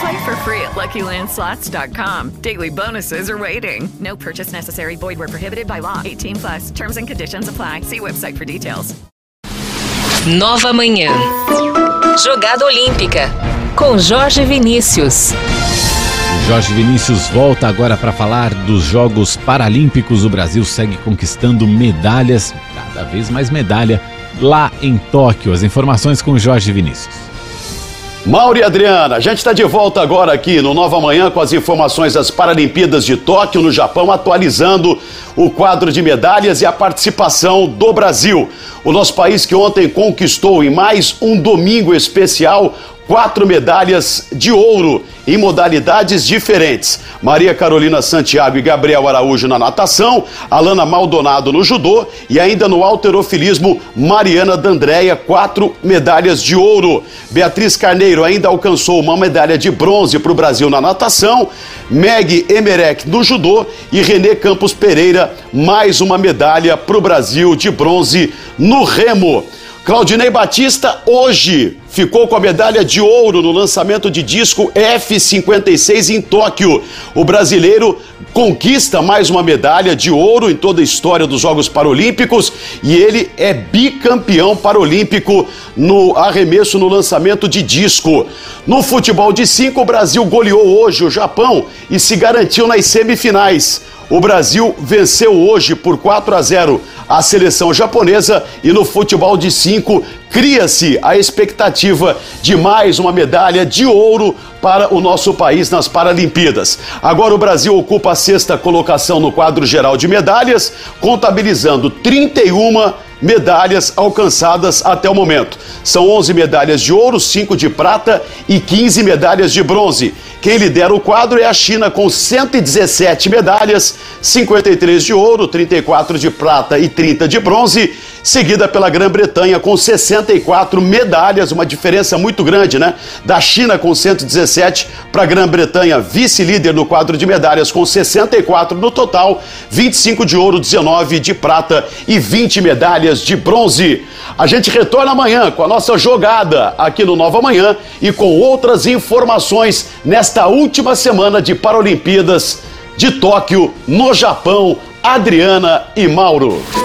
Play for free at LuckyLandSlots.com. Daily bonuses are waiting. No purchase necessary. Void where prohibited by law. 18 plus. Terms and conditions apply. See website for details. Nova Manhã. Jogada Olímpica. Com Jorge Vinícius. Jorge Vinícius volta agora para falar dos Jogos Paralímpicos. O Brasil segue conquistando medalhas, cada vez mais medalha, lá em Tóquio. As informações com Jorge Vinícius. Mauro e Adriana, a gente está de volta agora aqui no Nova Manhã com as informações das Paralimpíadas de Tóquio, no Japão, atualizando o quadro de medalhas e a participação do Brasil. O nosso país que ontem conquistou em mais um domingo especial quatro medalhas de ouro em modalidades diferentes. Maria Carolina Santiago e Gabriel Araújo na natação, Alana Maldonado no judô e ainda no alterofilismo, Mariana D'Andréia, quatro medalhas de ouro. Beatriz Carneiro ainda alcançou uma medalha de bronze para o Brasil na natação, Meg Emerek no judô e Renê Campos Pereira, mais uma medalha para o Brasil de bronze no remo. Claudinei Batista hoje ficou com a medalha de ouro no lançamento de disco F56 em Tóquio. O brasileiro conquista mais uma medalha de ouro em toda a história dos Jogos Paralímpicos e ele é bicampeão paralímpico no arremesso no lançamento de disco. No futebol de cinco, o Brasil goleou hoje o Japão e se garantiu nas semifinais. O Brasil venceu hoje por 4 a 0 a seleção japonesa e no futebol de 5 cria-se a expectativa de mais uma medalha de ouro para o nosso país nas Paralimpíadas. Agora o Brasil ocupa a sexta colocação no quadro geral de medalhas, contabilizando 31 medalhas alcançadas até o momento. São 11 medalhas de ouro, 5 de prata e 15 medalhas de bronze. Quem lidera o quadro é a China com 117 medalhas, 53 de ouro, 34 de prata e 30 de bronze, seguida pela Grã-Bretanha com 64 medalhas, uma diferença muito grande, né? Da China com 117 para a Grã-Bretanha, vice-líder no quadro de medalhas com 64 no total, 25 de ouro, 19 de prata e 20 medalhas de bronze. A gente retorna amanhã com a nossa jogada aqui no Nova Manhã e com outras informações nesta última semana de Paralimpíadas de Tóquio, no Japão. Adriana e Mauro.